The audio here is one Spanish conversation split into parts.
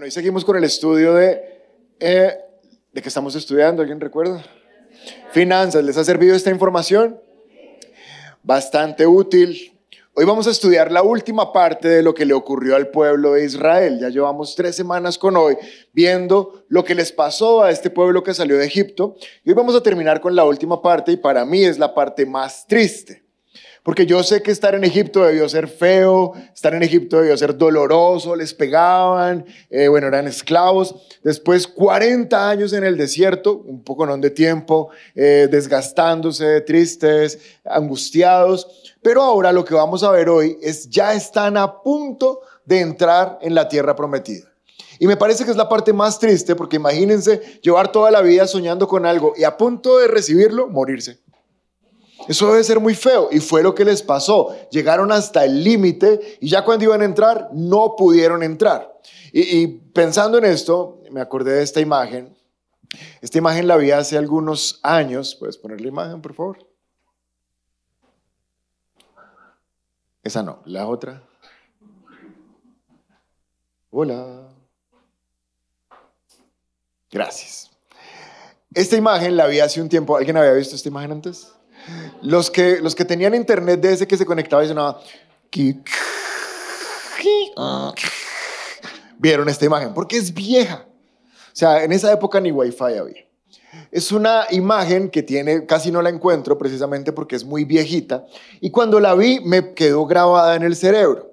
Bueno, seguimos con el estudio de... Eh, ¿De qué estamos estudiando? ¿Alguien recuerda? Finanzas. ¿Les ha servido esta información? Bastante útil. Hoy vamos a estudiar la última parte de lo que le ocurrió al pueblo de Israel. Ya llevamos tres semanas con hoy viendo lo que les pasó a este pueblo que salió de Egipto. Y hoy vamos a terminar con la última parte y para mí es la parte más triste. Porque yo sé que estar en Egipto debió ser feo, estar en Egipto debió ser doloroso, les pegaban, eh, bueno, eran esclavos. Después 40 años en el desierto, un poco no de tiempo, eh, desgastándose, tristes, angustiados. Pero ahora lo que vamos a ver hoy es ya están a punto de entrar en la tierra prometida. Y me parece que es la parte más triste porque imagínense llevar toda la vida soñando con algo y a punto de recibirlo, morirse. Eso debe ser muy feo. Y fue lo que les pasó. Llegaron hasta el límite y ya cuando iban a entrar, no pudieron entrar. Y, pensando en esto, me acordé de esta imagen. Esta imagen la vi hace algunos años. ¿Puedes poner la imagen, por favor? Esa no, la otra. Hola. Gracias. Esta imagen la vi hace un tiempo. ¿Alguien había visto esta imagen antes? Los que, los que tenían internet de ese que se conectaba y sonaba... Vieron esta imagen, porque es vieja. O sea, en esa época ni wifi había. Es una imagen que tiene, casi no la encuentro precisamente porque es muy viejita. Y cuando la vi me quedó grabada en el cerebro.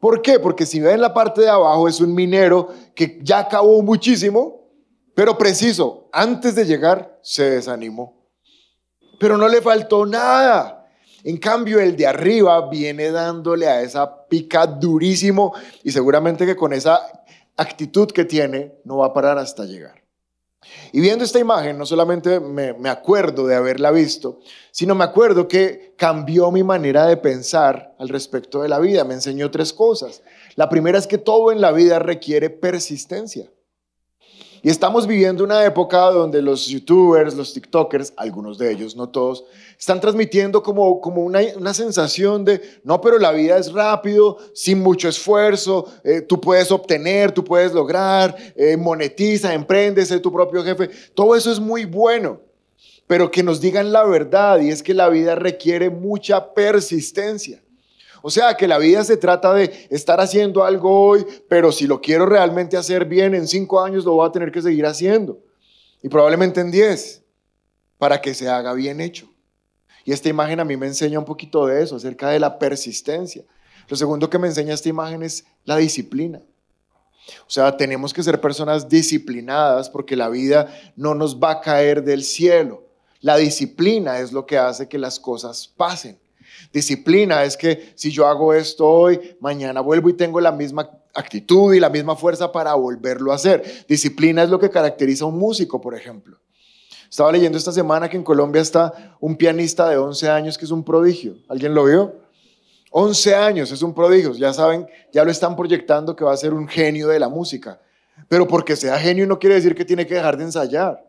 ¿Por qué? Porque si ven la parte de abajo es un minero que ya acabó muchísimo, pero preciso, antes de llegar se desanimó pero no le faltó nada. En cambio, el de arriba viene dándole a esa pica durísimo y seguramente que con esa actitud que tiene no va a parar hasta llegar. Y viendo esta imagen, no solamente me, me, acuerdo de haberla visto, sino me acuerdo que cambió mi manera de pensar al respecto de la vida. Me enseñó tres cosas. La primera es que todo en la vida requiere persistencia. Y estamos viviendo una época donde los youtubers, los tiktokers, algunos de ellos, no todos, están transmitiendo como, como una, una sensación de, no, pero la vida es rápido, sin mucho esfuerzo, eh, tú puedes obtener, tú puedes lograr, eh, monetiza, emprende, sé tu propio jefe. Todo eso es muy bueno, pero que nos digan la verdad y es que la vida requiere mucha persistencia. O sea, que la vida se trata de estar haciendo algo hoy, pero si lo quiero realmente hacer bien, en cinco años lo voy a tener que seguir haciendo. Y probablemente en diez, para que se haga bien hecho. Y esta imagen a mí me enseña un poquito de eso, acerca de la persistencia. Lo segundo que me enseña esta imagen es la disciplina. O sea, tenemos que ser personas disciplinadas porque la vida no nos va a caer del cielo. La disciplina es lo que hace que las cosas pasen. Disciplina es que si yo hago esto hoy, mañana vuelvo y tengo la misma actitud y la misma fuerza para volverlo a hacer. Disciplina es lo que caracteriza a un músico, por ejemplo. Estaba leyendo esta semana que en Colombia está un pianista de 11 años que es un prodigio. ¿Alguien lo vio? 11 años, es un prodigio. Ya saben, ya lo están proyectando que va a ser un genio de la música. Pero porque sea genio no quiere decir que tiene que dejar de ensayar.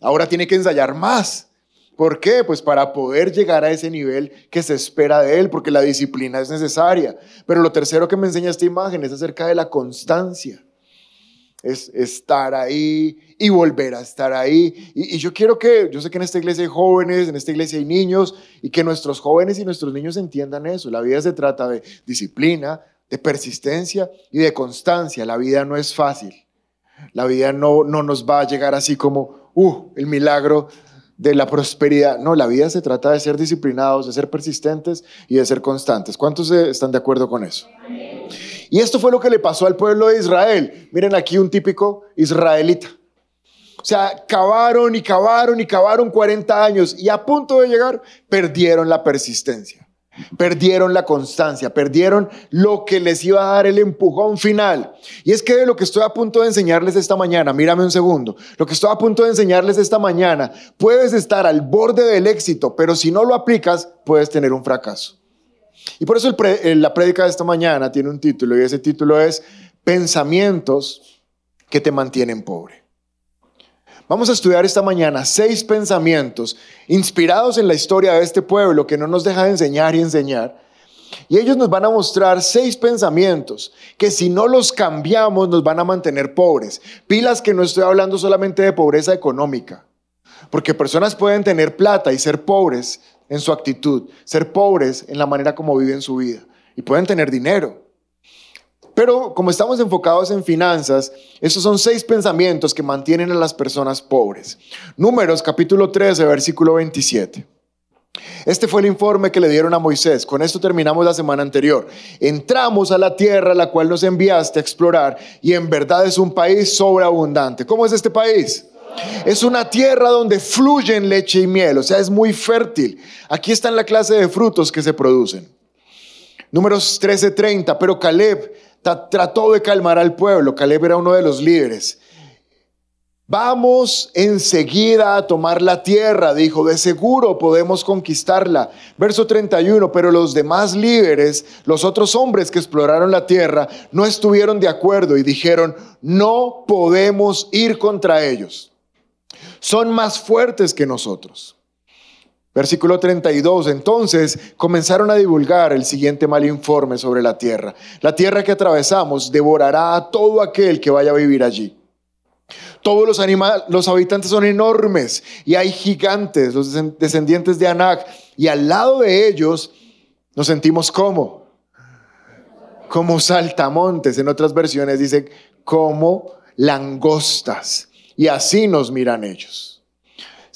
Ahora tiene que ensayar más. ¿Por qué? Pues para poder llegar a ese nivel que se espera de él, porque la disciplina es necesaria. Pero lo tercero que me enseña esta imagen es acerca de la constancia. Es estar ahí y volver a estar ahí. Y, yo quiero que, yo sé que en esta iglesia hay jóvenes, en esta iglesia hay niños, y que nuestros jóvenes y nuestros niños entiendan eso. La vida se trata de disciplina, de persistencia y de constancia. La vida no es fácil. La vida no, no nos va a llegar así como, uh, el milagro de la prosperidad. No, la vida se trata de ser disciplinados, de ser persistentes y de ser constantes. ¿Cuántos están de acuerdo con eso? Y esto fue lo que le pasó al pueblo de Israel. Miren aquí un típico israelita. O sea, cavaron y cavaron y cavaron 40 años y a punto de llegar perdieron la persistencia. Perdieron la constancia, perdieron lo que les iba a dar el empujón final. Y es que lo que estoy a punto de enseñarles esta mañana, mírame un segundo, lo que estoy a punto de enseñarles esta mañana, puedes estar al borde del éxito, pero si no lo aplicas, puedes tener un fracaso. Y por eso la prédica de esta mañana tiene un título y ese título es Pensamientos que te mantienen pobre. Vamos a estudiar esta mañana seis pensamientos inspirados en la historia de este pueblo que no nos deja de enseñar y enseñar Y ellos nos van a mostrar seis pensamientos que si no los cambiamos nos van a mantener pobres. Pilas que no estoy hablando solamente de pobreza económica, porque personas pueden tener plata y ser pobres en su actitud, ser pobres en la manera como viven su vida y pueden tener dinero. Pero como estamos enfocados en finanzas, esos son seis pensamientos que mantienen a las personas pobres. Números capítulo 13, versículo 27. Este fue el informe que le dieron a Moisés. Con esto terminamos la semana anterior. Entramos a la tierra a la cual nos enviaste a explorar y en verdad es un país sobreabundante. ¿Cómo es este país? Es una tierra donde fluyen leche y miel, o sea, es muy fértil. Aquí está la clase de frutos que se producen. Números 13:30, pero Caleb trató de calmar al pueblo. Caleb era uno de los líderes. Vamos enseguida a tomar la tierra, dijo, de seguro podemos conquistarla. Verso 31, pero los demás líderes, los otros hombres que exploraron la tierra, no estuvieron de acuerdo y dijeron, no podemos ir contra ellos. Son más fuertes que nosotros. Versículo 32. Entonces comenzaron a divulgar el siguiente mal informe sobre la tierra. La tierra que atravesamos devorará a todo aquel que vaya a vivir allí. Todos los animales, los habitantes son enormes y hay gigantes, los descendientes de Anak. Y al lado de ellos nos sentimos como, como saltamontes. En otras versiones dice como langostas. Y así nos miran ellos.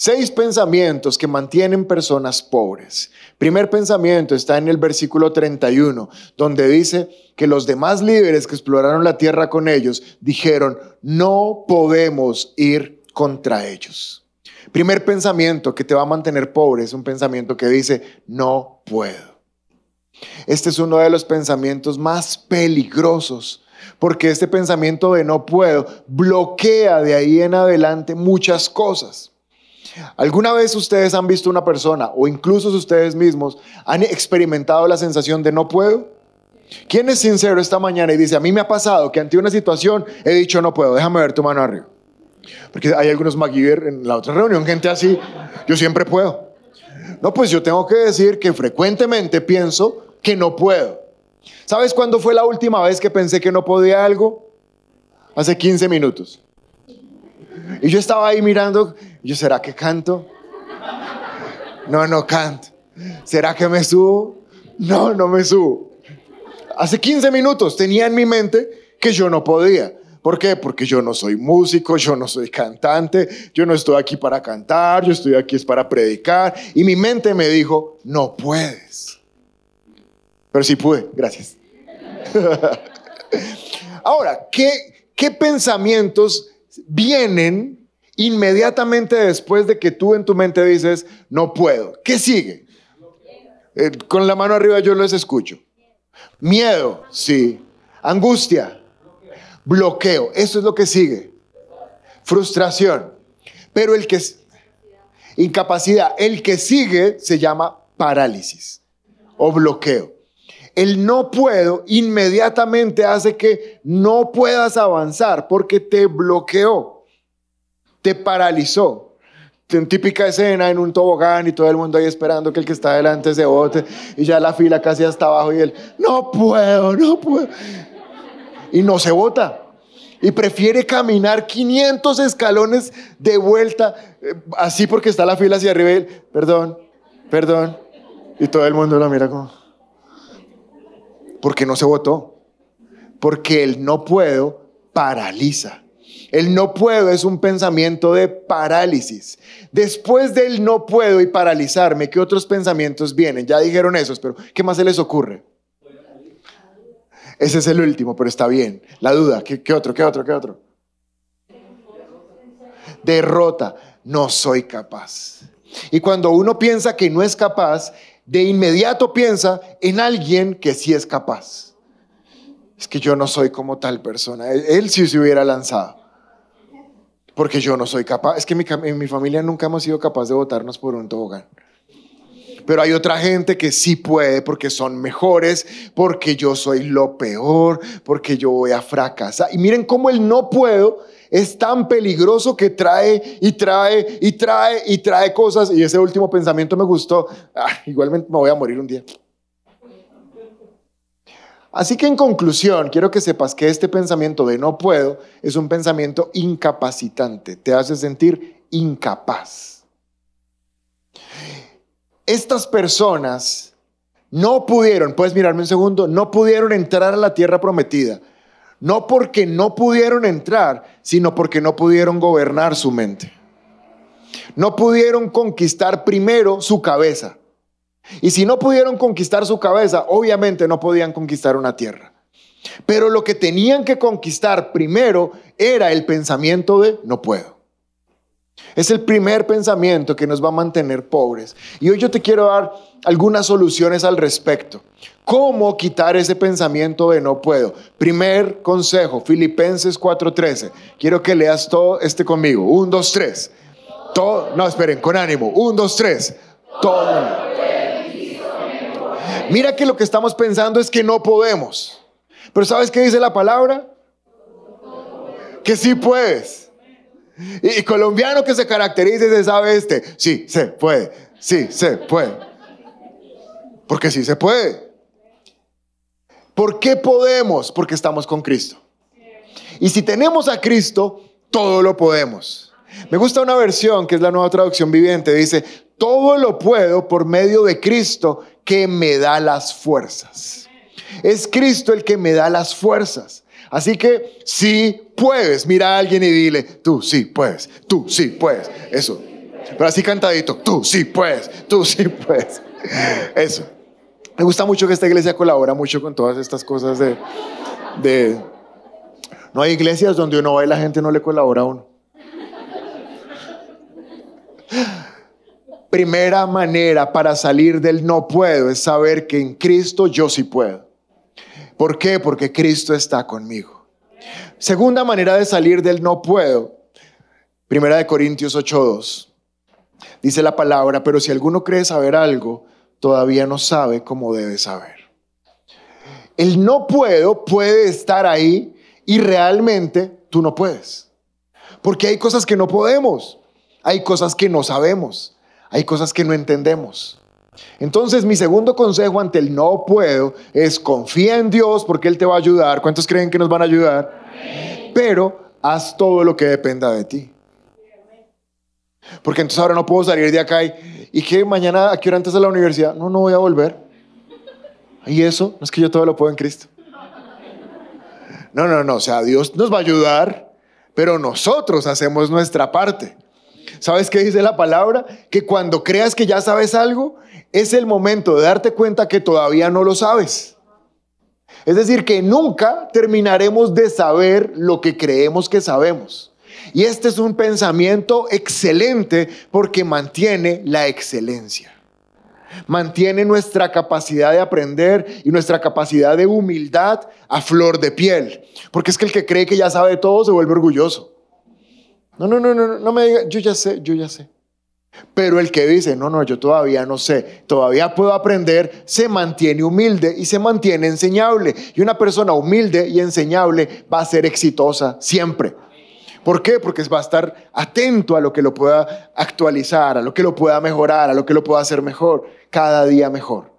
Seis pensamientos que mantienen personas pobres. Primer pensamiento está en el versículo 31, donde dice que los demás líderes que exploraron la tierra con ellos dijeron, no podemos ir contra ellos. Primer pensamiento que te va a mantener pobre es un pensamiento que dice, no puedo. Este es uno de los pensamientos más peligrosos porque este pensamiento de no puedo bloquea de ahí en adelante muchas cosas. ¿Alguna vez ustedes han visto una persona o incluso ustedes mismos han experimentado la sensación de no puedo? ¿Quién es sincero esta mañana y dice, a mí me ha pasado que ante una situación he dicho no puedo, déjame ver tu mano arriba? Porque hay algunos MacGyver en la otra reunión, gente así, yo siempre puedo. No, pues yo tengo que decir que frecuentemente pienso que no puedo. ¿Sabes cuándo fue la última vez que pensé que no podía algo? Hace 15 minutos. Y yo estaba ahí mirando, yo, ¿será que canto? No, no canto. ¿Será que me subo? No, no me subo. Hace 15 minutos tenía en mi mente que yo no podía. ¿Por qué? Porque yo no soy músico, yo no soy cantante, yo no estoy aquí para cantar, yo estoy aquí es para predicar. Y mi mente me dijo, no puedes. Pero sí pude, gracias. Ahora, ¿qué, qué pensamientos vienen inmediatamente después de que tú en tu mente dices, no puedo. ¿Qué sigue? Eh, con la mano arriba yo los escucho. Miedo, sí. Angustia, bloqueo. Eso es lo que sigue. Frustración. Pero el que... Incapacidad. El que sigue se llama parálisis o bloqueo. El no puedo inmediatamente hace que no puedas avanzar porque te bloqueó, te paralizó. Típica escena en un tobogán y todo el mundo ahí esperando que el que está delante se bote y ya la fila casi hasta abajo y él, no puedo, no puedo. Y no se bota. Y prefiere caminar 500 escalones de vuelta, eh, así porque está la fila hacia arriba y él, perdón, perdón. Y todo el mundo lo mira como... Porque no se votó. Porque el no puedo paraliza. El no puedo es un pensamiento de parálisis. Después del no puedo y paralizarme, ¿qué otros pensamientos vienen? Ya dijeron esos, pero ¿qué más se les ocurre? Ese es el último, pero está bien. La duda, ¿qué, otro? ¿Qué otro? ¿Qué otro? Derrota. No soy capaz. Y cuando uno piensa que no es capaz, de inmediato piensa en alguien que sí es capaz. Es que yo no soy como tal persona. Él, sí se hubiera lanzado. Porque yo no soy capaz. Es que en mi familia nunca hemos sido capaces de votarnos por un tobogán. Pero hay otra gente que sí puede porque son mejores, porque yo soy lo peor, porque yo voy a fracasar. Y miren cómo el no puedo es tan peligroso que trae y trae y trae y trae cosas. Y ese último pensamiento me gustó. Ah, igualmente me voy a morir un día. Así que en conclusión, quiero que sepas que este pensamiento de no puedo es un pensamiento incapacitante, te hace sentir incapaz. Estas personas no pudieron, puedes mirarme un segundo, no pudieron entrar a la tierra prometida. No porque no pudieron entrar, sino porque no pudieron gobernar su mente. No pudieron conquistar primero su cabeza. Y si no pudieron conquistar su cabeza, obviamente no podían conquistar una tierra. Pero lo que tenían que conquistar primero era el pensamiento de no puedo. Es el primer pensamiento que nos va a mantener pobres. Y hoy yo te quiero dar algunas soluciones al respecto. ¿Cómo quitar ese pensamiento de no puedo? Primer consejo, Filipenses 4:13. Quiero que leas todo este conmigo. Un, dos, tres. Todo, no, esperen, con ánimo. Un, dos, tres. Todo. Mira que lo que estamos pensando es que no podemos. Pero ¿sabes qué dice la palabra? Que sí puedes. Y, colombiano que se caracteriza se sabe este. Sí, se puede. Sí, se puede. Porque sí se puede. ¿Por qué podemos? Porque estamos con Cristo. Y si tenemos a Cristo, todo lo podemos. Me gusta una versión que es la nueva traducción viviente. Dice, todo lo puedo por medio de Cristo que me da las fuerzas. Es Cristo el que me da las fuerzas. Así que sí puedes. Mira a alguien y dile, tú sí puedes, tú sí puedes. Eso. Pero así cantadito, tú sí puedes, tú sí puedes. Eso. Me gusta mucho que esta iglesia colabora mucho con todas estas cosas de... de no hay iglesias donde uno va y la gente no le colabora a uno. Primera manera para salir del no puedo es saber que en Cristo yo sí puedo. ¿Por qué? Porque Cristo está conmigo. Segunda manera de salir del no puedo. Primera de Corintios 8:2. Dice la palabra, pero si alguno cree saber algo, todavía no sabe cómo debe saber. El no puedo puede estar ahí y realmente tú no puedes. Porque hay cosas que no podemos, hay cosas que no sabemos, hay cosas que no entendemos. Entonces mi segundo consejo ante el no puedo es confía en Dios porque Él te va a ayudar. ¿Cuántos creen que nos van a ayudar? Pero haz todo lo que dependa de ti. Porque entonces ahora no puedo salir de acá y, y que mañana a qué hora antes de la universidad. No, no voy a volver. Y eso, no es que yo todo lo puedo en Cristo. No, no, no, o sea, Dios nos va a ayudar, pero nosotros hacemos nuestra parte. ¿Sabes qué dice la palabra? Que cuando creas que ya sabes algo, es el momento de darte cuenta que todavía no lo sabes. Es decir, que nunca terminaremos de saber lo que creemos que sabemos. Y este es un pensamiento excelente porque mantiene la excelencia. Mantiene nuestra capacidad de aprender y nuestra capacidad de humildad a flor de piel. Porque es que el que cree que ya sabe todo se vuelve orgulloso. No, no, no, no, no me diga, yo ya sé, yo ya sé. Pero el que dice, no, no, yo todavía no sé, todavía puedo aprender, se mantiene humilde y se mantiene enseñable. Y una persona humilde y enseñable va a ser exitosa siempre. ¿Por qué? Porque va a estar atento a lo que lo pueda actualizar, a lo que lo pueda mejorar, a lo que lo pueda hacer mejor, cada día mejor.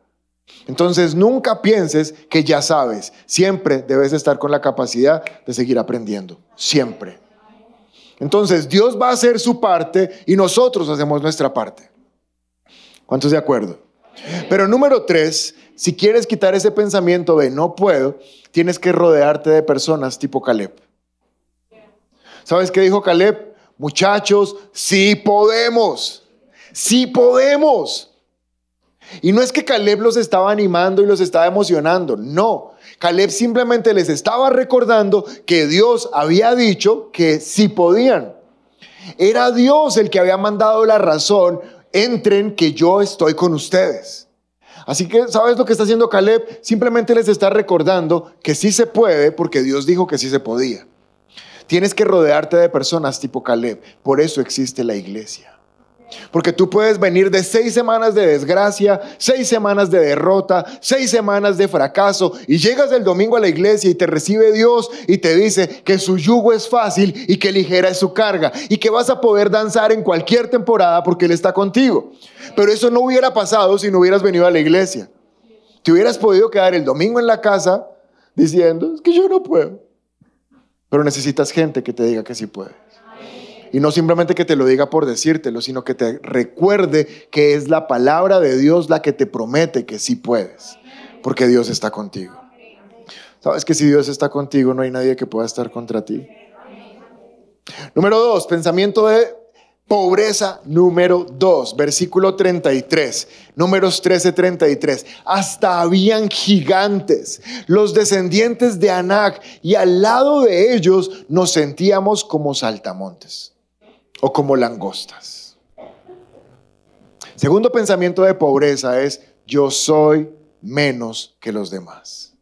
Entonces nunca pienses que ya sabes, siempre debes estar con la capacidad de seguir aprendiendo, siempre. Entonces Dios va a hacer su parte y nosotros hacemos nuestra parte. ¿Cuántos de acuerdo? Pero número tres, si quieres quitar ese pensamiento de no puedo, tienes que rodearte de personas tipo Caleb. ¿Sabes qué dijo Caleb? Muchachos, sí podemos, sí podemos. Y no es que Caleb los estaba animando y los estaba emocionando, no. Caleb simplemente les estaba recordando que Dios había dicho que sí podían. Era Dios el que había mandado la razón, entren que yo estoy con ustedes. Así que, ¿sabes lo que está haciendo Caleb? Simplemente les está recordando que sí se puede porque Dios dijo que sí se podía. Tienes que rodearte de personas tipo Caleb. Por eso existe la iglesia. Porque tú puedes venir de seis semanas de desgracia, seis semanas de derrota, seis semanas de fracaso y llegas el domingo a la iglesia y te recibe Dios y te dice que su yugo es fácil y que ligera es su carga y que vas a poder danzar en cualquier temporada porque Él está contigo. Pero eso no hubiera pasado si no hubieras venido a la iglesia. Te hubieras podido quedar el domingo en la casa diciendo, es que yo no puedo. Pero necesitas gente que te diga que sí puedes. Y no simplemente que te lo diga por decírtelo, sino que te recuerde que es la palabra de Dios la que te promete que sí puedes, porque Dios está contigo. Sabes que si Dios está contigo, no hay nadie que pueda estar contra ti. Número dos, pensamiento de Pobreza número 2, versículo 33, números 13, 33. Hasta habían gigantes, los descendientes de Anac, y al lado de ellos nos sentíamos como saltamontes o como langostas. Segundo pensamiento de pobreza es, yo soy menos que los demás.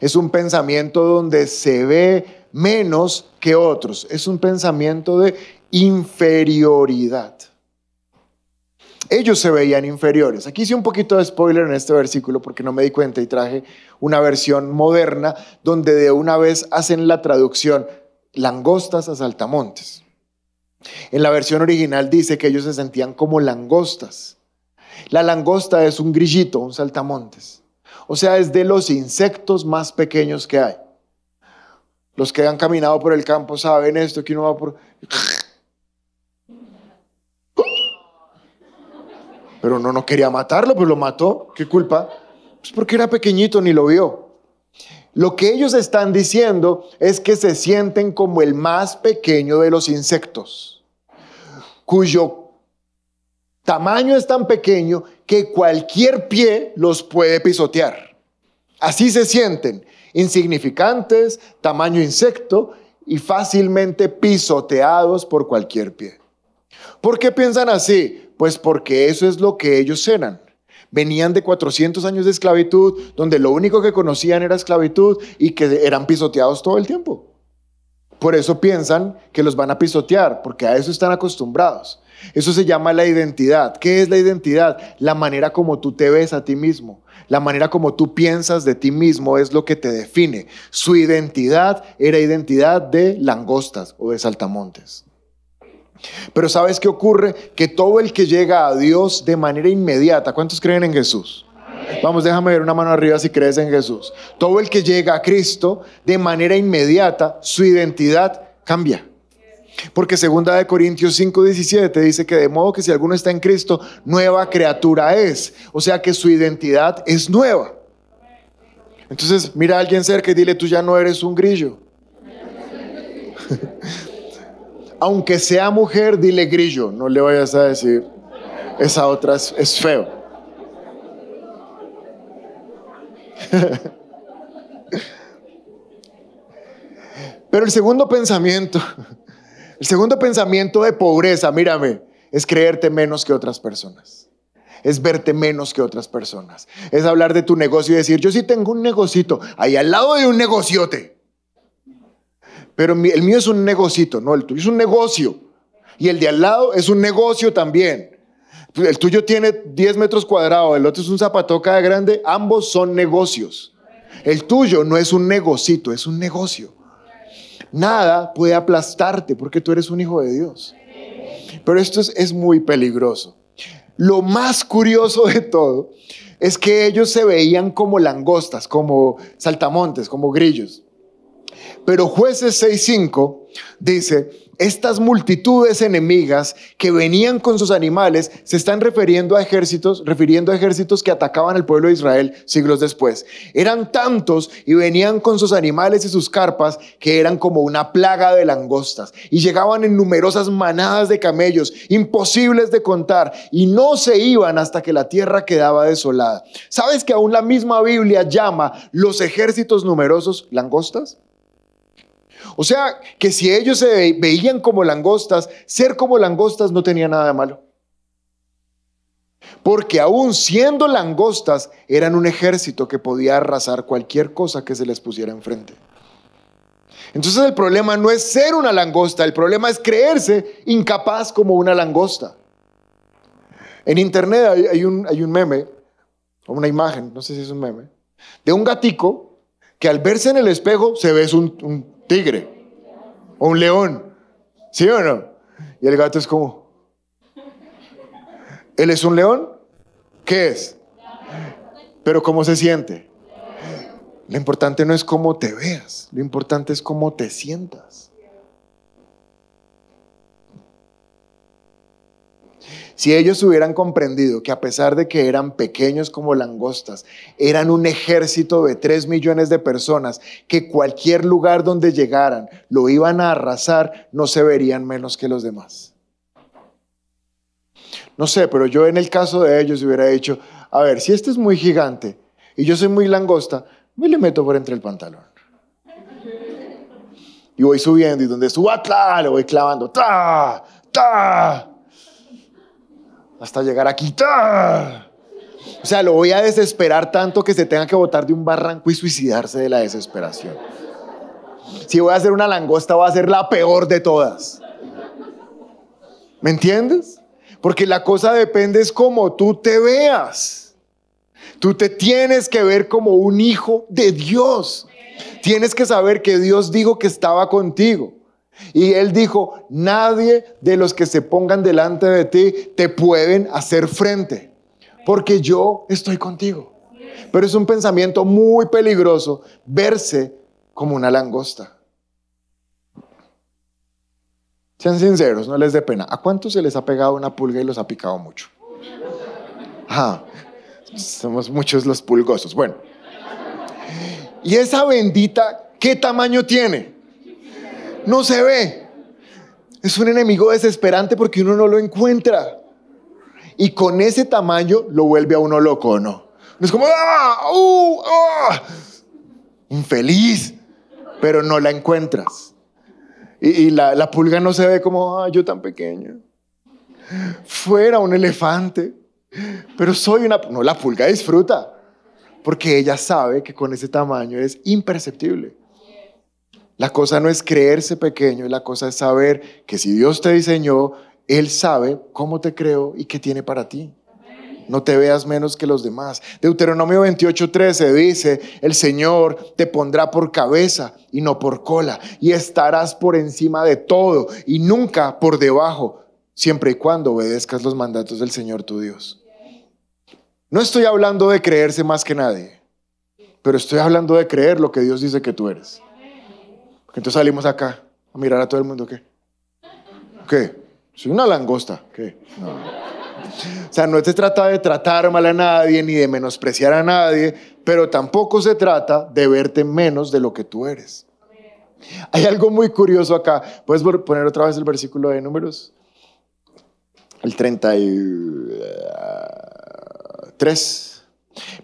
Es un pensamiento donde se ve menos que otros. Es un pensamiento de inferioridad. Ellos se veían inferiores. Aquí hice un poquito de spoiler en este versículo porque no me di cuenta y traje una versión moderna donde de una vez hacen la traducción langostas a saltamontes. En la versión original dice que ellos se sentían como langostas. La langosta es un grillito, un saltamontes. O sea, es de los insectos más pequeños que hay. Los que han caminado por el campo saben esto, que uno va por... Pero no, no quería matarlo, pues lo mató. ¿Qué culpa? Pues porque era pequeñito, ni lo vio. Lo que ellos están diciendo es que se sienten como el más pequeño de los insectos, cuyo tamaño es tan pequeño que cualquier pie los puede pisotear. Así se sienten, insignificantes, tamaño insecto y fácilmente pisoteados por cualquier pie. ¿Por qué piensan así? Pues porque eso es lo que ellos eran. Venían de 400 años de esclavitud, donde lo único que conocían era esclavitud y que eran pisoteados todo el tiempo. Por eso piensan que los van a pisotear, porque a eso están acostumbrados. Eso se llama la identidad. ¿Qué es la identidad? La manera como tú te ves a ti mismo. La manera como tú piensas de ti mismo es lo que te define. Su identidad era identidad de langostas o de saltamontes. Pero ¿sabes qué ocurre? Que todo el que llega a Dios de manera inmediata, ¿cuántos creen en Jesús? Vamos, déjame ver una mano arriba si crees en Jesús. Todo el que llega a Cristo de manera inmediata, su identidad cambia. Porque segunda de Corintios 5, 17 dice que de modo que si alguno está en Cristo, nueva criatura es. O sea que su identidad es nueva. Entonces, mira a alguien cerca y dile, tú ya no eres un grillo. aunque sea mujer, dile grillo, no le vayas a decir, esa otra es, feo. Pero el segundo pensamiento, el segundo pensamiento de pobreza, mírame, es creerte menos que otras personas. Es verte menos que otras personas. Es hablar de tu negocio y decir, yo sí tengo un negocito, ahí al lado de un negociote. Pero el mío es un negocito, no, el tuyo es un negocio. Y el de al lado es un negocio también. El tuyo tiene 10 metros cuadrados, el otro es un zapatoca de grande, ambos son negocios. El tuyo no es un negocito, es un negocio. Nada puede aplastarte porque tú eres un hijo de Dios. Pero esto es, es muy peligroso. Lo más curioso de todo es que ellos se veían como langostas, como saltamontes, como grillos. Pero jueces 6.5 dice, estas multitudes enemigas que venían con sus animales se están refiriendo a ejércitos, refiriendo a ejércitos que atacaban al pueblo de Israel siglos después. Eran tantos y venían con sus animales y sus carpas que eran como una plaga de langostas y llegaban en numerosas manadas de camellos, imposibles de contar, y no se iban hasta que la tierra quedaba desolada. ¿Sabes que aún la misma Biblia llama los ejércitos numerosos langostas? O sea, que si ellos se veían como langostas, ser como langostas no tenía nada de malo. Porque aún siendo langostas, eran un ejército que podía arrasar cualquier cosa que se les pusiera enfrente. Entonces el problema no es ser una langosta, el problema es creerse incapaz como una langosta. En internet hay, un, hay un meme, o una imagen, no sé si es un meme, de un gatico que al verse en el espejo se ve un tigre o un león. ¿Sí o no? Y el gato es como, ¿él es un león? ¿Qué es? Pero ¿cómo se siente? Lo importante no es cómo te veas, lo importante es cómo te sientas. Si ellos hubieran comprendido que a pesar de que eran pequeños como langostas, eran un ejército de tres millones de personas que cualquier lugar donde llegaran lo iban a arrasar, no se verían menos que los demás. No sé, pero yo en el caso de ellos hubiera dicho, a ver, si este es muy gigante y yo soy muy langosta, me le meto por entre el pantalón. Y voy subiendo y donde suba, ¡tla! le voy clavando, ¡ta! ¡ta! Hasta llegar aquí, ¡ta! O sea, lo voy a desesperar tanto que se tenga que botar de un barranco y suicidarse de la desesperación. Si voy a hacer una langosta, va a ser la peor de todas. ¿Me entiendes? Porque la cosa depende es como tú te veas. Tú te tienes que ver como un hijo de Dios. Tienes que saber que Dios dijo que estaba contigo. Y Él dijo, nadie de los que se pongan delante de ti te pueden hacer frente, porque yo estoy contigo. Pero es un pensamiento muy peligroso verse como una langosta. Sean sinceros, no les dé pena. ¿A cuántos se les ha pegado una pulga y los ha picado mucho? Ah, somos muchos los pulgosos. Bueno. ¿Y esa bendita qué tamaño tiene? No se ve. Es un enemigo desesperante porque uno no lo encuentra. Y con ese tamaño lo vuelve a uno loco, ¿no? Es como, ¡ah! ¡Uh! ¡ah! Infeliz, pero no la encuentras. Y, la, pulga no se ve como, ah, yo tan pequeña. Fuera un elefante. Pero soy una... No, la pulga disfruta. Porque ella sabe que con ese tamaño es imperceptible. La cosa no es creerse pequeño, la cosa es saber que si Dios te diseñó, Él sabe cómo te creó y qué tiene para ti. No te veas menos que los demás. Deuteronomio 28:13 dice, el Señor te pondrá por cabeza y no por cola, y estarás por encima de todo y nunca por debajo, siempre y cuando obedezcas los mandatos del Señor tu Dios. No estoy hablando de creerse más que nadie, pero estoy hablando de creer lo que Dios dice que tú eres. Entonces salimos acá a mirar a todo el mundo, ¿qué? ¿Qué? Soy una langosta, ¿qué? O sea, no se trata de tratar mal a nadie ni de menospreciar a nadie, pero tampoco se trata de verte menos de lo que tú eres. Hay algo muy curioso acá. ¿Puedes poner otra vez el versículo de números? El 33.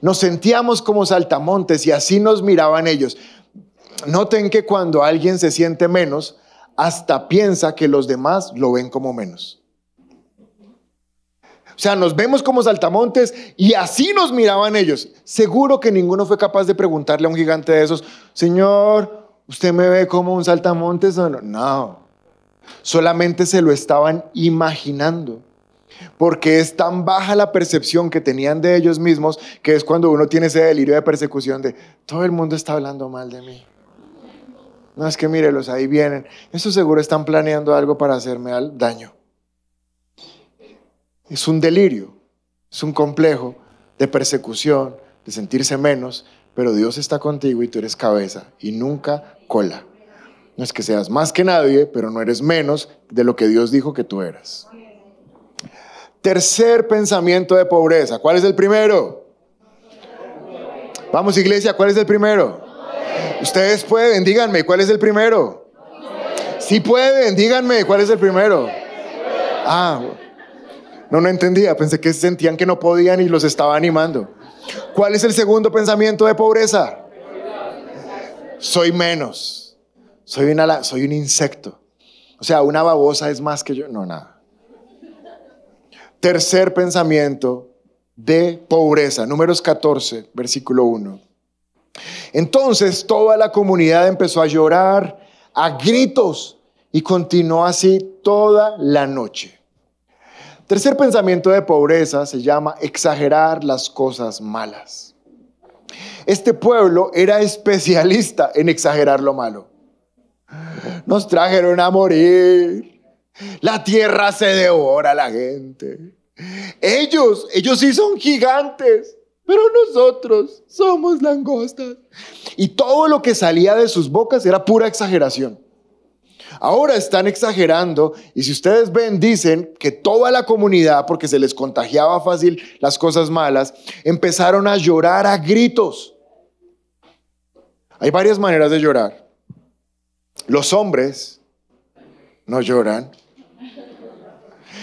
Nos sentíamos como saltamontes y así nos miraban ellos. Noten que cuando alguien se siente menos, hasta piensa que los demás lo ven como menos. O sea, nos vemos como saltamontes y así nos miraban ellos. Seguro que ninguno fue capaz de preguntarle a un gigante de esos, Señor, ¿usted me ve como un saltamontes o no? No, solamente se lo estaban imaginando. Porque es tan baja la percepción que tenían de ellos mismos que es cuando uno tiene ese delirio de persecución de todo el mundo está hablando mal de mí. No es que mírelos, ahí vienen. Eso seguro están planeando algo para hacerme daño. Es un delirio, es un complejo de persecución, de sentirse menos, pero Dios está contigo y tú eres cabeza y nunca cola. No es que seas más que nadie, pero no eres menos de lo que Dios dijo que tú eras. Tercer pensamiento de pobreza. ¿Cuál es el primero? Vamos iglesia, ¿cuál es el primero? Ustedes pueden, díganme, ¿cuál es el primero? Si pueden, díganme, ¿cuál es el primero? Ah, no, no entendía. Pensé que sentían que no podían y los estaba animando. ¿Cuál es el segundo pensamiento de pobreza? Soy menos. Soy, una, soy un insecto. O sea, una babosa es más que yo. No, nada. Tercer pensamiento de pobreza. Números 14, versículo 1. Entonces toda la comunidad empezó a llorar a gritos y continuó así toda la noche. Tercer pensamiento de pobreza se llama exagerar las cosas malas. Este pueblo era especialista en exagerar lo malo. Nos trajeron a morir. La tierra se devora a la gente. Ellos, ellos sí son gigantes. Pero nosotros somos langostas. Y todo lo que salía de sus bocas era pura exageración. Ahora están exagerando y si ustedes ven, dicen que toda la comunidad, porque se les contagiaba fácil las cosas malas, empezaron a llorar a gritos. Hay varias maneras de llorar. Los hombres no lloran.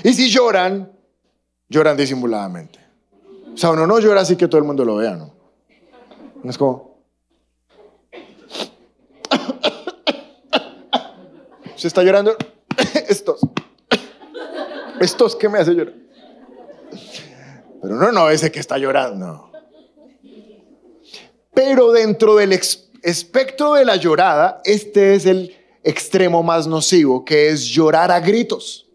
Y si lloran, lloran disimuladamente. O sea, uno no llora así que todo el mundo lo vea, ¿no? No es como... Se está llorando. Estos. Estos que me hace llorar. Pero no, no, ese que está llorando. Pero dentro del espectro de la llorada, este es el extremo más nocivo, que es llorar a gritos.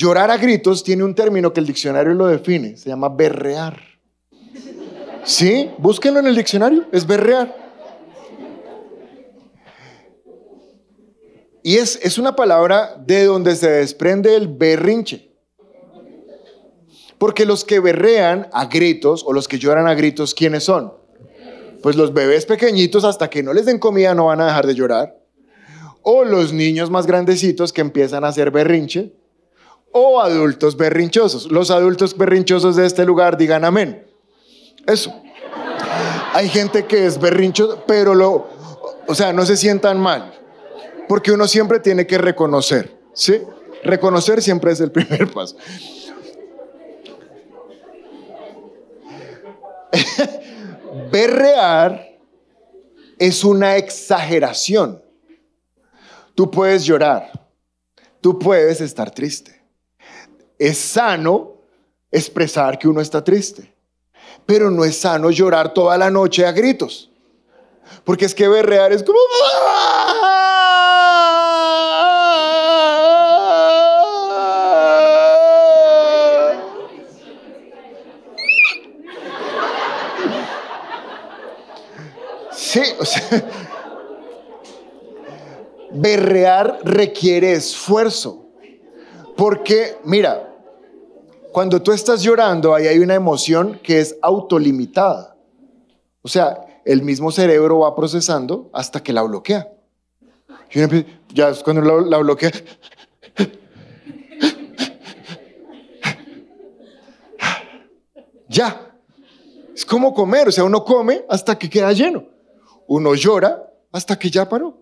Llorar a gritos tiene un término que el diccionario lo define, se llama berrear. ¿Sí? Búsquenlo en el diccionario, es berrear. Y es, es una palabra de donde se desprende el berrinche. Porque los que berrean a gritos o los que lloran a gritos, ¿quiénes son? Pues los bebés pequeñitos hasta que no les den comida no van a dejar de llorar. O los niños más grandecitos que empiezan a hacer berrinche o adultos berrinchosos. Los adultos berrinchosos de este lugar digan amén. Eso. Hay gente que es berrinchoso, pero lo, o sea, no se sientan mal, porque uno siempre tiene que reconocer, ¿sí? Reconocer siempre es el primer paso. Berrear es una exageración. Tú puedes llorar, tú puedes estar triste es sano expresar que uno está triste, pero no es sano llorar toda la noche a gritos. Porque es que berrear es como... Sí, o sea, berrear requiere esfuerzo. Porque, mira, cuando tú estás llorando, ahí hay una emoción que es autolimitada. O sea, el mismo cerebro va procesando hasta que la bloquea. Y ya cuando la, la bloquea. ya. Es como comer, o sea, uno come hasta que queda lleno. Uno llora hasta que ya paró.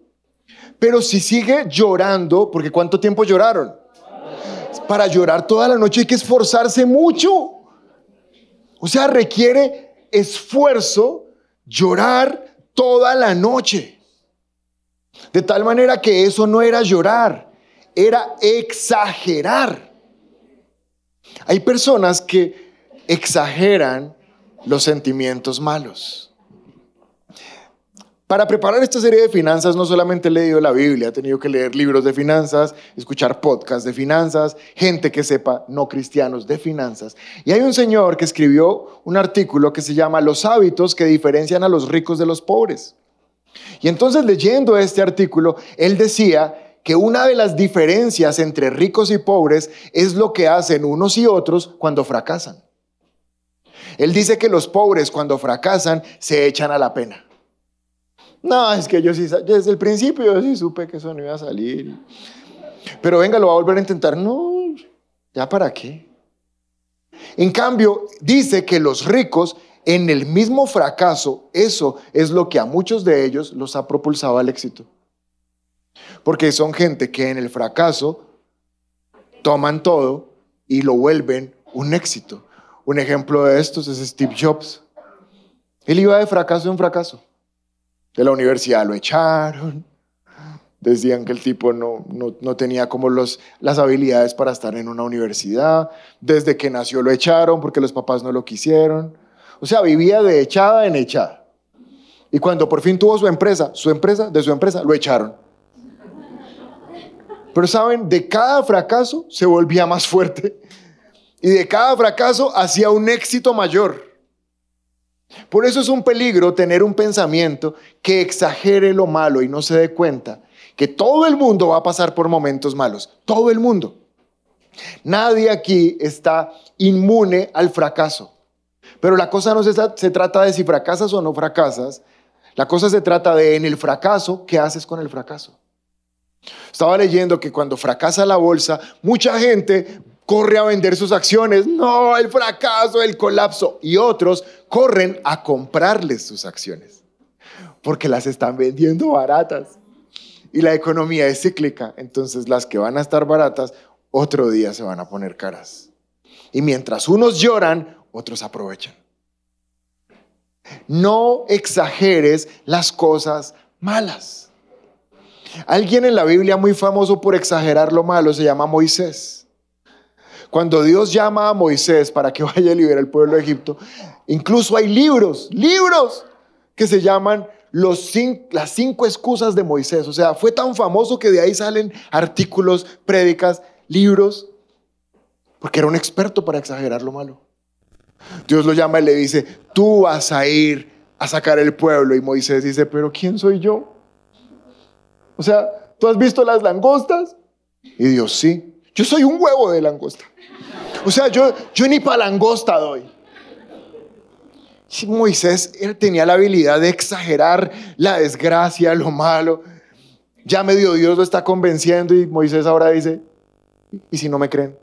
Pero si sigue llorando, porque ¿cuánto tiempo lloraron? Para llorar toda la noche hay que esforzarse mucho. O sea, requiere esfuerzo llorar toda la noche. De tal manera que eso no era llorar, era exagerar. Hay personas que exageran los sentimientos malos. Para preparar esta serie de finanzas no solamente he leído la Biblia, he tenido que leer libros de finanzas, escuchar podcasts de finanzas, gente que sepa no cristianos de finanzas. Y hay un señor que escribió un artículo que se llama Los hábitos que diferencian a los ricos de los pobres. Y entonces leyendo este artículo, él decía que una de las diferencias entre ricos y pobres es lo que hacen unos y otros cuando fracasan. Él dice que los pobres cuando fracasan se echan a la pena. No, es que yo sí, desde el principio yo sí supe que eso no iba a salir. Pero venga, lo va a volver a intentar. No, ¿ya para qué? En cambio, dice que los ricos en el mismo fracaso, eso es lo que a muchos de ellos los ha propulsado al éxito. Porque son gente que en el fracaso toman todo y lo vuelven un éxito. Un ejemplo de estos es Steve Jobs. Él iba de fracaso en fracaso. De la universidad lo echaron. Decían que el tipo no, no, tenía como los, las habilidades para estar en una universidad. Desde que nació lo echaron porque los papás no lo quisieron. O sea, vivía de echada en echada. Y cuando por fin tuvo su empresa, su empresa, de su empresa, lo echaron. Pero saben, de cada fracaso se volvía más fuerte. Y de cada fracaso hacía un éxito mayor. Por eso es un peligro tener un pensamiento que exagere lo malo y no se dé cuenta que todo el mundo va a pasar por momentos malos, todo el mundo. Nadie aquí está inmune al fracaso, Pero la cosa no se, se trata de si fracasas o no fracasas. La cosa se trata de en el fracaso, ¿qué haces con el fracaso? Estaba leyendo que cuando fracasa la bolsa, mucha gente corre a vender sus acciones. No, el fracaso, el colapso. Y otros corren a comprarles sus acciones. Porque las están vendiendo baratas. Y la economía es cíclica. Entonces las que van a estar baratas, otro día se van a poner caras. Y mientras unos lloran, otros aprovechan. No exageres las cosas malas. Alguien en la Biblia muy famoso por exagerar lo malo se llama Moisés. Cuando Dios llama a Moisés para que vaya a liberar al pueblo de Egipto, incluso hay libros, libros que se llaman los las cinco excusas de Moisés. O sea, fue tan famoso que de ahí salen artículos, prédicas, libros, porque era un experto para exagerar lo malo. Dios lo llama y le dice, tú vas a ir a sacar el pueblo. Y Moisés dice, pero ¿quién soy yo? O sea, ¿tú has visto las langostas? Y Dios, sí, yo soy un huevo de langosta. O sea, yo, yo ni para langosta doy. Moisés él tenía la habilidad de exagerar la desgracia, lo malo. Ya medio Dios lo está convenciendo y Moisés ahora dice, ¿y si no me creen?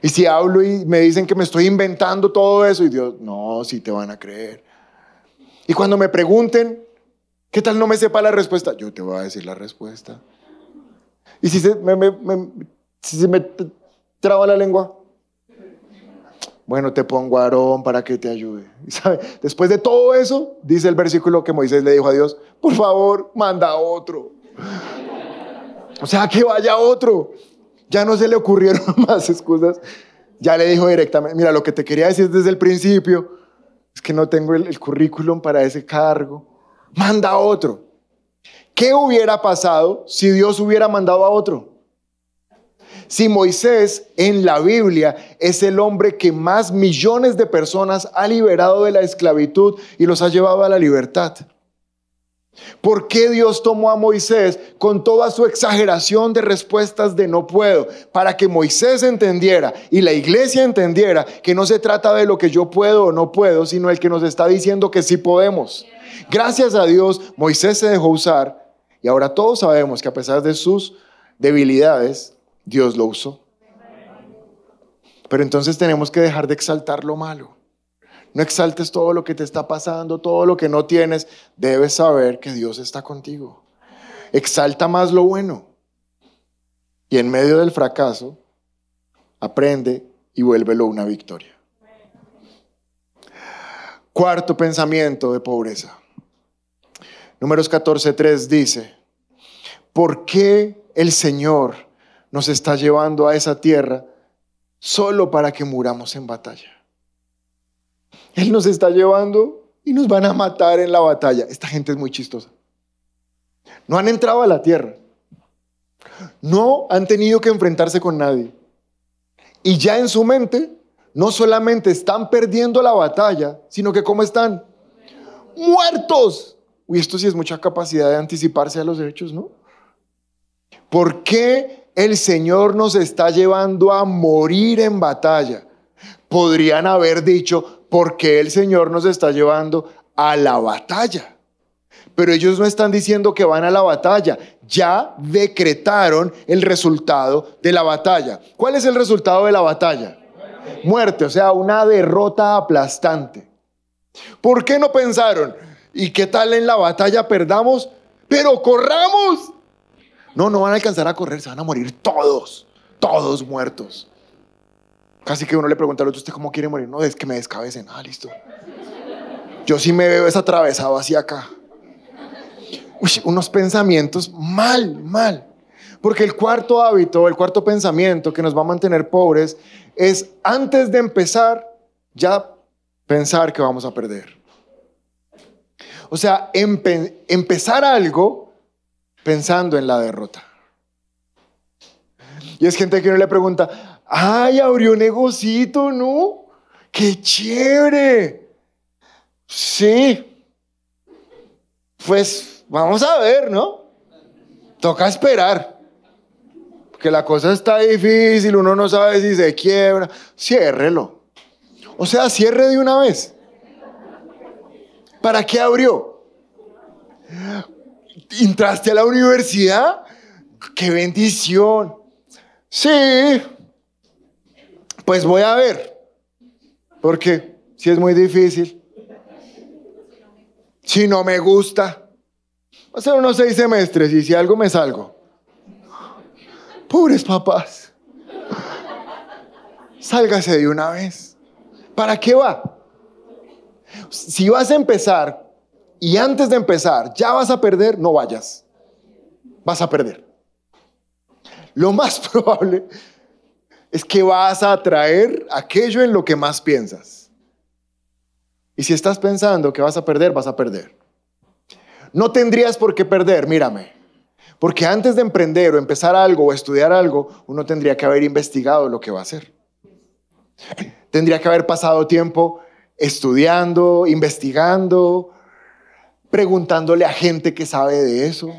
Y si hablo y me dicen que me estoy inventando todo eso, y Dios, no, si te van a creer. Y cuando me pregunten, ¿qué tal no me sepa la respuesta? Yo te voy a decir la respuesta. Y si si se me traba la lengua, bueno, te pongo a Aarón para que te ayude. Después de todo eso, dice el versículo que Moisés le dijo a Dios, por favor, manda otro. O sea, que vaya otro. Ya no se le ocurrieron más excusas. Ya le dijo directamente, mira, lo que te quería decir desde el principio es que no tengo el, currículum para ese cargo. Manda a otro. ¿Qué hubiera pasado si Dios hubiera mandado a otro? Si Moisés en la Biblia es el hombre que más millones de personas ha liberado de la esclavitud y los ha llevado a la libertad. ¿Por qué Dios tomó a Moisés con toda su exageración de respuestas de no puedo? Para que Moisés entendiera y la iglesia entendiera que no se trata de lo que yo puedo o no puedo, sino el que nos está diciendo que sí podemos. Gracias a Dios, Moisés se dejó usar y ahora todos sabemos que a pesar de sus debilidades, Dios lo usó. Pero entonces tenemos que dejar de exaltar lo malo. No exaltes todo lo que te está pasando, todo lo que no tienes. Debes saber que Dios está contigo. Exalta más lo bueno. Y en medio del fracaso, aprende y vuélvelo una victoria. Cuarto pensamiento de pobreza. Números 14.3 dice, ¿por qué el Señor nos está llevando a esa tierra solo para que muramos en batalla? Él nos está llevando y nos van a matar en la batalla. Esta gente es muy chistosa. No han entrado a la tierra. No han tenido que enfrentarse con nadie. Y ya en su mente, no solamente están perdiendo la batalla, sino que ¿cómo están? Muertos. Uy, esto sí es mucha capacidad de anticiparse a los hechos, ¿no? ¿Por qué el Señor nos está llevando a morir en batalla? Podrían haber dicho, porque el Señor nos está llevando a la batalla. Pero ellos no están diciendo que van a la batalla, ya decretaron el resultado de la batalla. ¿Cuál es el resultado de la batalla? Muerte, o sea, una derrota aplastante. ¿Por qué no pensaron? ¿Y qué tal en la batalla perdamos? Pero corramos. No, no van a alcanzar a correr, se van a morir todos, todos muertos. Casi que uno le pregunta al otro, ¿usted cómo quiere morir? No, es que me descabecen. Ah, listo. Yo sí me veo atravesado así acá. Uy, unos pensamientos mal, mal. Porque el cuarto hábito, el cuarto pensamiento que nos va a mantener pobres es antes de empezar ya pensar que vamos a perder. O sea, empezar algo pensando en la derrota. Y es gente que uno le pregunta, ay, abrió negocito, ¿no? ¡Qué chévere! Sí. Pues vamos a ver, ¿no? Toca esperar. Porque la cosa está difícil, uno no sabe si se quiebra. Ciérrelo. O sea, cierre de una vez. ¿Para qué abrió? ¿Entraste a la universidad? ¡Qué bendición! Sí. Pues voy a ver. Porque si es muy difícil. Si no me gusta. Va a ser unos seis semestres y si algo me salgo. Pobres papás. Sálgase de una vez. ¿Para qué va? Si vas a empezar y antes de empezar ya vas a perder, no vayas. Vas a perder. Lo más probable es que vas a atraer aquello en lo que más piensas. Y si estás pensando que vas a perder, vas a perder. No tendrías por qué perder, mírame. Porque antes de emprender o empezar algo o estudiar algo, uno tendría que haber investigado lo que va a hacer. Tendría que haber pasado tiempo estudiando, investigando, preguntándole a gente que sabe de eso,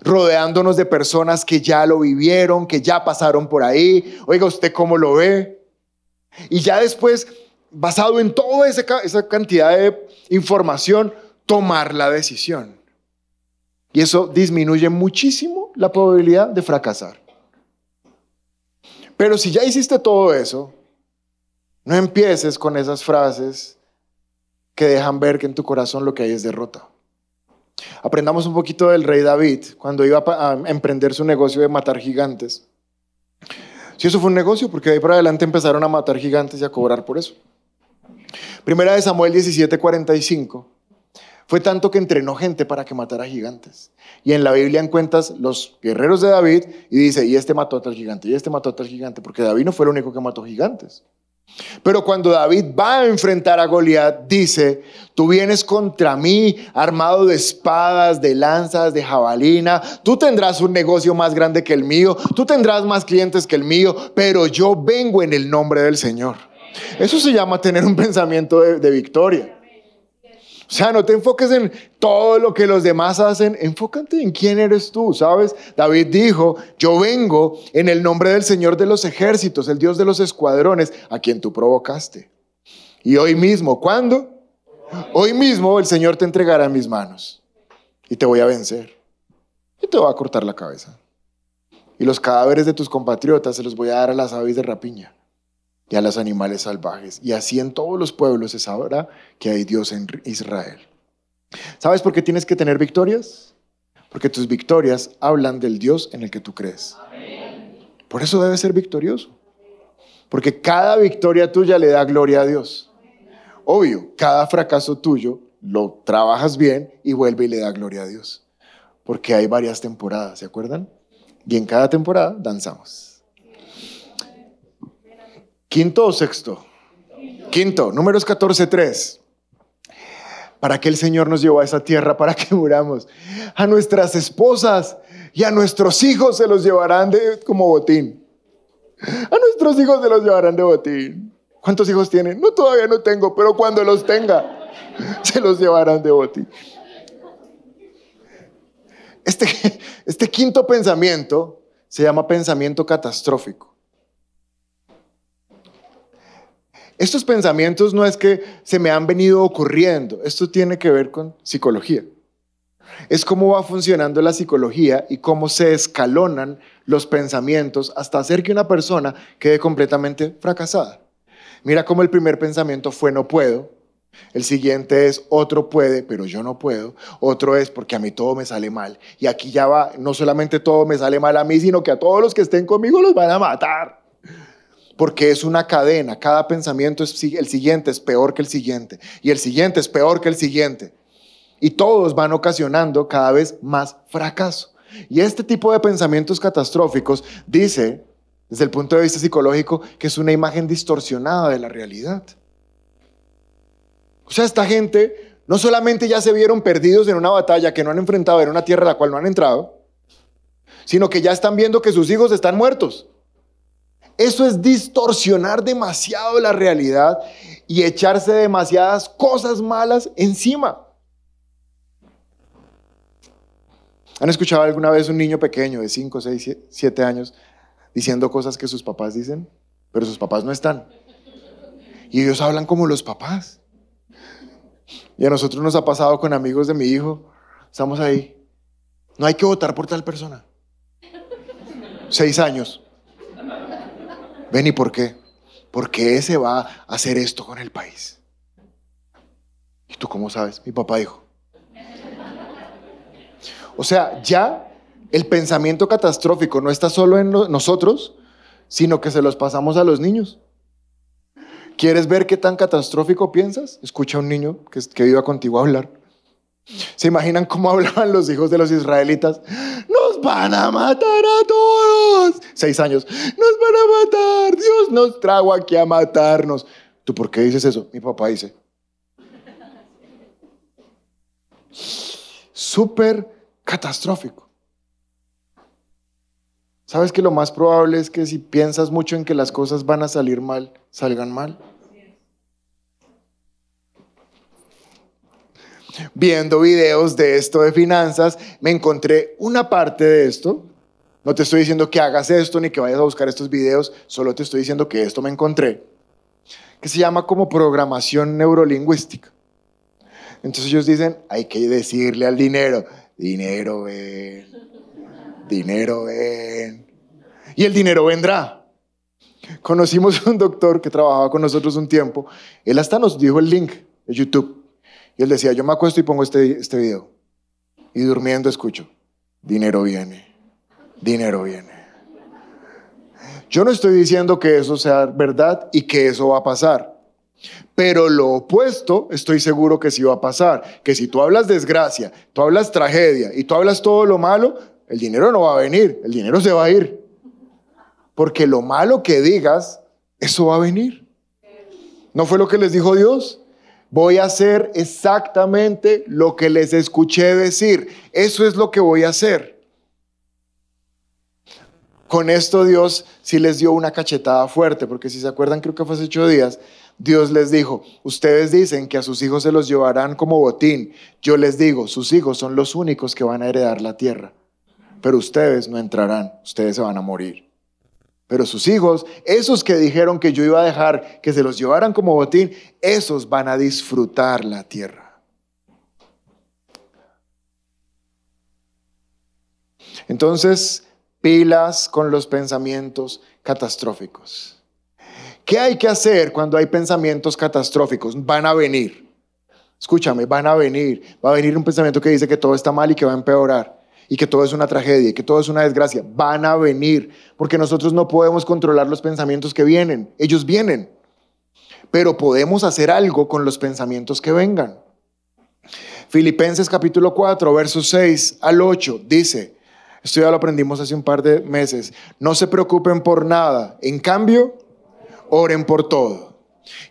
rodeándonos de personas que ya lo vivieron, que ya pasaron por ahí. Oiga, ¿usted cómo lo ve? Y ya después, basado en toda esa cantidad de información, tomar la decisión. Y eso disminuye muchísimo la probabilidad de fracasar. Pero si ya hiciste todo eso, no empieces con esas frases que dejan ver que en tu corazón lo que hay es derrota. Aprendamos un poquito del rey David cuando iba a emprender su negocio de matar gigantes. Si eso fue un negocio, porque de ahí para adelante empezaron a matar gigantes y a cobrar por eso. Primera de Samuel 17:45. Fue tanto que entrenó gente para que matara gigantes. Y en la Biblia encuentras los guerreros de David y dice, y este mató a tal gigante, y este mató a tal gigante, porque David no fue el único que mató gigantes. Pero cuando David va a enfrentar a Goliat, dice, tú vienes contra mí armado de espadas, de lanzas, de jabalina, tú tendrás un negocio más grande que el mío, tú tendrás más clientes que el mío, pero yo vengo en el nombre del Señor. Eso se llama tener un pensamiento de, de victoria. O sea, no te enfoques en todo lo que los demás hacen, enfócate en quién eres tú, ¿sabes? David dijo, yo vengo en el nombre del Señor de los ejércitos, el Dios de los escuadrones, a quien tú provocaste. Y hoy mismo, ¿cuándo? Hoy mismo el Señor te entregará en mis manos y te voy a vencer y te voy a cortar la cabeza. Y los cadáveres de tus compatriotas se los voy a dar a las aves de rapiña y a los animales salvajes. Y así en todos los pueblos se sabrá que hay Dios en Israel. ¿Sabes por qué tienes que tener victorias? Porque tus victorias hablan del Dios en el que tú crees. Por eso debes ser victorioso. Porque cada victoria tuya le da gloria a Dios. Obvio, cada fracaso tuyo lo trabajas bien y vuelve y le da gloria a Dios. Porque hay varias temporadas, ¿se acuerdan? Y en cada temporada danzamos. ¿Quinto o sexto? Quinto, números 14, 3. ¿Para qué el Señor nos llevó a esa tierra? Para que muramos. A nuestras esposas y a nuestros hijos se los llevarán de, como botín. A nuestros hijos se los llevarán de botín. ¿Cuántos hijos tienen? No, todavía no tengo, pero cuando los tenga, se los llevarán de botín. Este, este quinto pensamiento se llama pensamiento catastrófico. Estos pensamientos no es que se me han venido ocurriendo, esto tiene que ver con psicología. Es cómo va funcionando la psicología y cómo se escalonan los pensamientos hasta hacer que una persona quede completamente fracasada. Mira cómo el primer pensamiento fue no puedo, el siguiente es otro puede, pero yo no puedo. Otro es porque a mí todo me sale mal. Y aquí ya va, no solamente todo me sale mal a mí, sino que a todos los que estén conmigo los van a matar porque es una cadena. Cada pensamiento es el siguiente es peor que el siguiente y el siguiente es peor que el siguiente. Y todos van ocasionando cada vez más fracaso. Y este tipo de pensamientos catastróficos dice, desde el punto de vista psicológico, que es una imagen distorsionada de la realidad. O sea, esta gente no solamente ya se vieron perdidos en una batalla que no han enfrentado en una tierra a la cual no han entrado, sino que ya están viendo que sus hijos están muertos. Eso es distorsionar demasiado la realidad y echarse demasiadas cosas malas encima. ¿Han escuchado alguna vez un niño pequeño de 5, 6, 7 años diciendo cosas que sus papás dicen, pero sus papás no están? Y ellos hablan como los papás. Y a nosotros nos ha pasado con amigos de mi hijo. Estamos ahí. No hay que votar por tal persona. Seis años. Ven, ¿y por qué? Porque ese va a hacer esto con el país. ¿Y tú cómo sabes? Mi papá dijo. O sea, ya el pensamiento catastrófico no está solo en nosotros, sino que se los pasamos a los niños. ¿Quieres ver qué tan catastrófico piensas? Escucha a un niño que, que viva contigo a hablar. ¿Se imaginan cómo hablaban los hijos de los israelitas? Nos van a matar a todos. Seis años. Nos van a matar. Dios nos trajo aquí a matarnos. ¿Tú por qué dices eso? Mi papá dice. Súper catastrófico. ¿Sabes que lo más probable es que si piensas mucho en que las cosas van a salir mal, salgan mal? Viendo videos de esto de finanzas, me encontré una parte de esto. No te estoy diciendo que hagas esto ni que vayas a buscar estos videos, solo te estoy diciendo que esto me encontré, que se llama como programación neurolingüística. Entonces ellos dicen, hay que decirle al dinero, dinero ven, dinero ven. Y el dinero vendrá. Conocimos un doctor que trabajaba con nosotros un tiempo. Él hasta nos dijo el link de YouTube. Y él decía, yo me acuesto y pongo este, este video. Y durmiendo escucho, dinero viene, dinero viene. Yo no estoy diciendo que eso sea verdad y que eso va a pasar. Pero lo opuesto, estoy seguro que sí va a pasar. Que si tú hablas desgracia, tú hablas tragedia y tú hablas todo lo malo, el dinero no va a venir, el dinero se va a ir. Porque lo malo que digas, eso va a venir. ¿No fue lo que les dijo Dios? Voy a hacer exactamente lo que les escuché decir. Eso es lo que voy a hacer. Con esto Dios sí les dio una cachetada fuerte, porque si se acuerdan, creo que fue hace ocho días, Dios les dijo, ustedes dicen que a sus hijos se los llevarán como botín. Yo les digo, sus hijos son los únicos que van a heredar la tierra, pero ustedes no entrarán, ustedes se van a morir. Pero sus hijos, esos que dijeron que yo iba a dejar que se los llevaran como botín, esos van a disfrutar la tierra. Entonces, pilas con los pensamientos catastróficos. ¿Qué hay que hacer cuando hay pensamientos catastróficos? Van a venir. Escúchame, van a venir. Va a venir un pensamiento que dice que todo está mal y que va a empeorar. Y que todo es una tragedia y que todo es una desgracia. Van a venir. Porque nosotros no podemos controlar los pensamientos que vienen. Ellos vienen. Pero podemos hacer algo con los pensamientos que vengan. Filipenses capítulo 4, versos 6 al 8 dice, esto ya lo aprendimos hace un par de meses, no se preocupen por nada. En cambio, oren por todo.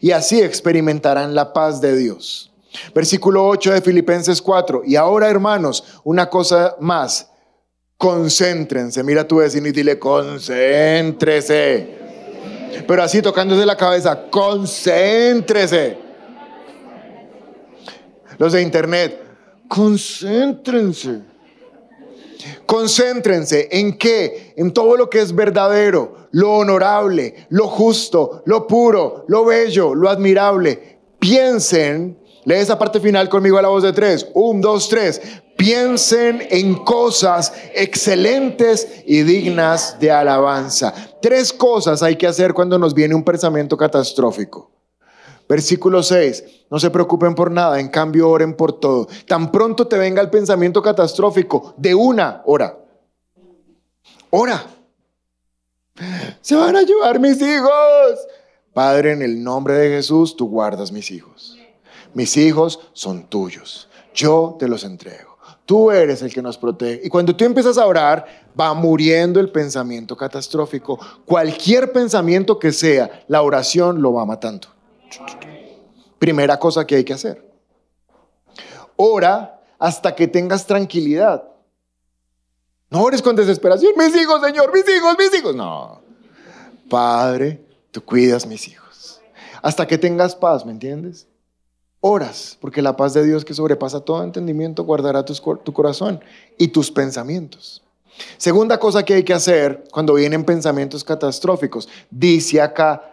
Y así experimentarán la paz de Dios. Versículo 8 de Filipenses 4. Y ahora, hermanos, una cosa más. Concéntrense. Mira tu vecino y dile, concéntrese. Pero así tocándose la cabeza, concéntrese. Los de internet, concéntrense. Concéntrense en qué? En todo lo que es verdadero, lo honorable, lo justo, lo puro, lo bello, lo admirable. Piensen, lee esa parte final conmigo a la voz de tres. Un, dos, tres. Piensen en cosas excelentes y dignas de alabanza. Tres cosas hay que hacer cuando nos viene un pensamiento catastrófico. Versículo 6, no se preocupen por nada, en cambio oren por todo. Tan pronto te venga el pensamiento catastrófico de una hora. Ora. Se van a llevar mis hijos. Padre, en el nombre de Jesús, tú guardas mis hijos. Mis hijos son tuyos. Yo te los entrego. Tú eres el que nos protege. Y cuando tú empiezas a orar, va muriendo el pensamiento catastrófico. Cualquier pensamiento que sea, la oración lo va matando. Primera cosa que hay que hacer. Ora hasta que tengas tranquilidad. No ores con desesperación. Mis hijos, Señor, mis hijos, mis hijos. No. Padre, tú cuidas mis hijos. Hasta que tengas paz, ¿me entiendes? Porque la paz de Dios que sobrepasa todo entendimiento guardará tu corazón y tus pensamientos. Segunda cosa que hay que hacer cuando vienen pensamientos catastróficos, dice acá,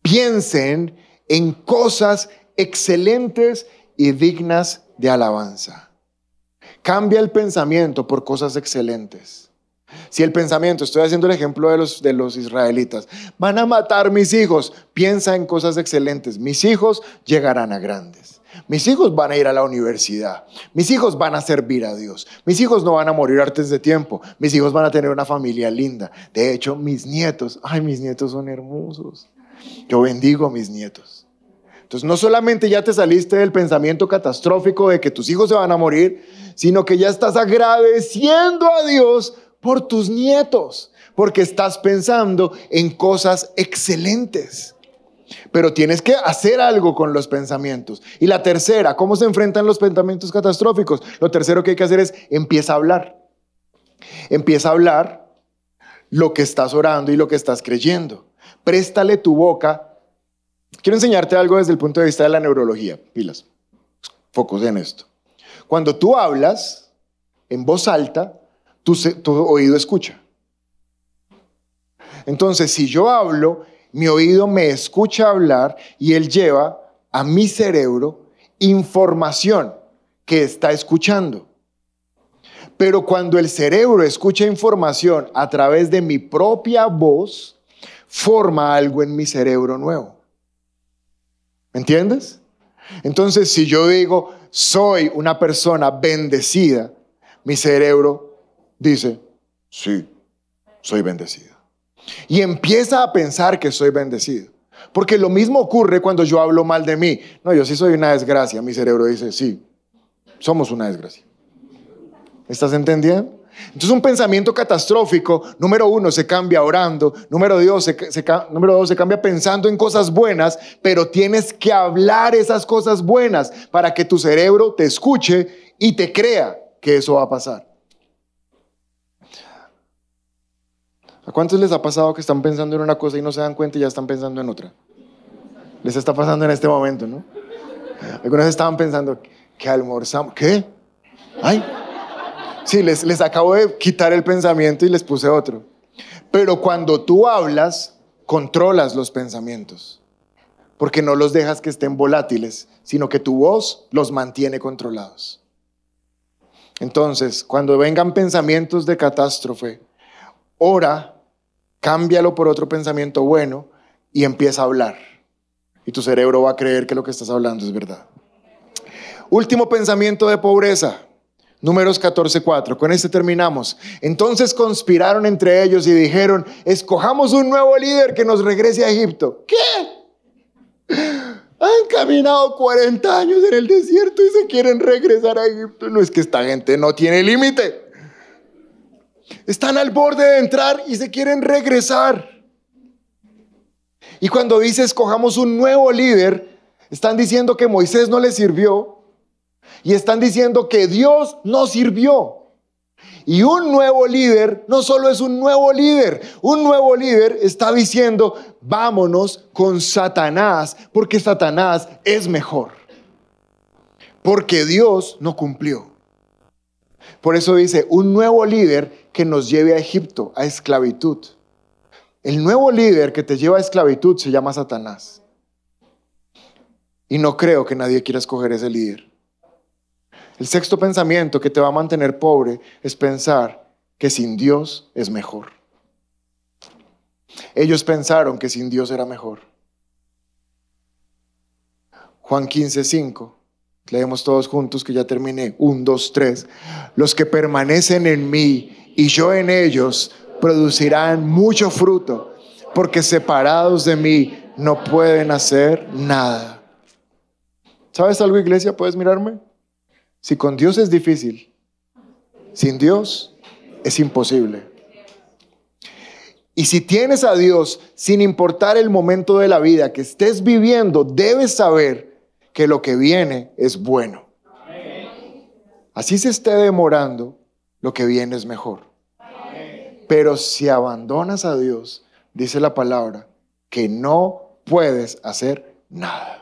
piensen en cosas excelentes y dignas de alabanza. Cambia el pensamiento por cosas excelentes. Si el pensamiento, estoy haciendo el ejemplo de los, de los israelitas, van a matar mis hijos, piensa en cosas excelentes. Mis hijos llegarán a grandes. Mis hijos van a ir a la universidad. Mis hijos van a servir a Dios. Mis hijos no van a morir antes de tiempo. Mis hijos van a tener una familia linda. De hecho, mis nietos, ay, mis nietos son hermosos. Yo bendigo a mis nietos. Entonces, no solamente ya te saliste del pensamiento catastrófico de que tus hijos se van a morir, sino que ya estás agradeciendo a Dios por tus nietos, porque estás pensando en cosas excelentes. Pero tienes que hacer algo con los pensamientos. Y la tercera, ¿cómo se enfrentan los pensamientos catastróficos? Lo tercero que hay que hacer es empieza a hablar. Empieza a hablar lo que estás orando y lo que estás creyendo. Préstale tu boca. Quiero enseñarte algo desde el punto de vista de la neurología. Pilas. Focus en esto. Cuando tú hablas en voz alta, tu, oído escucha. Entonces, si yo hablo mi oído me escucha hablar y él lleva a mi cerebro información que está escuchando. Pero cuando el cerebro escucha información a través de mi propia voz, forma algo en mi cerebro nuevo. ¿Me entiendes? Entonces, si yo digo, soy una persona bendecida, mi cerebro dice, sí, soy bendecida y empieza a pensar que soy bendecido. Porque lo mismo ocurre cuando yo hablo mal de mí. No, yo sí soy una desgracia. Mi cerebro dice, sí, somos una desgracia. ¿Estás entendiendo? Entonces un pensamiento catastrófico, número uno, se cambia orando, número dos, se, número dos, se cambia pensando en cosas buenas, pero tienes que hablar esas cosas buenas para que tu cerebro te escuche y te crea que eso va a pasar. ¿A cuántos les ha pasado que están pensando en una cosa y no se dan cuenta y ya están pensando en otra? Les está pasando en este momento, ¿no? Algunos estaban pensando, ¿qué almorzamos? ¿Qué? ¡Ay! Sí, les, les acabo de quitar el pensamiento y les puse otro. Pero cuando tú hablas, controlas los pensamientos. Porque no los dejas que estén volátiles, sino que tu voz los mantiene controlados. Entonces, cuando vengan pensamientos de catástrofe, ora, cámbialo por otro pensamiento bueno y empieza a hablar. Y tu cerebro va a creer que lo que estás hablando es verdad. Último pensamiento de pobreza. Números 14:4. Con este terminamos. Entonces conspiraron entre ellos y dijeron, escojamos un nuevo líder que nos regrese a Egipto. ¿Qué? Han caminado 40 años en el desierto y se quieren regresar a Egipto. No es que esta gente no tiene límite. Están al borde de entrar y se quieren regresar. Y cuando dice escojamos un nuevo líder, están diciendo que Moisés no le sirvió y están diciendo que Dios no sirvió. Y un nuevo líder no solo es un nuevo líder, un nuevo líder está diciendo, vámonos con Satanás, porque Satanás es mejor. Porque Dios no cumplió. Por eso dice, un nuevo líder que nos lleve a Egipto, a esclavitud. El nuevo líder que te lleva a esclavitud se llama Satanás. Y no creo que nadie quiera escoger ese líder. El sexto pensamiento que te va a mantener pobre es pensar que sin Dios es mejor. Ellos pensaron que sin Dios era mejor. Juan 15, 5. Leemos todos juntos que ya terminé. Un, dos, tres. Los que permanecen en mí y yo en ellos producirán mucho fruto, porque separados de mí no pueden hacer nada. ¿Sabes algo, iglesia? ¿Puedes mirarme? Si con Dios es difícil, sin Dios es imposible. Y si tienes a Dios, sin importar el momento de la vida que estés viviendo, debes saber que lo que viene es bueno. Así se esté demorando, lo que viene es mejor. Pero si abandonas a Dios, dice la palabra, que no puedes hacer nada.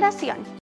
liberación.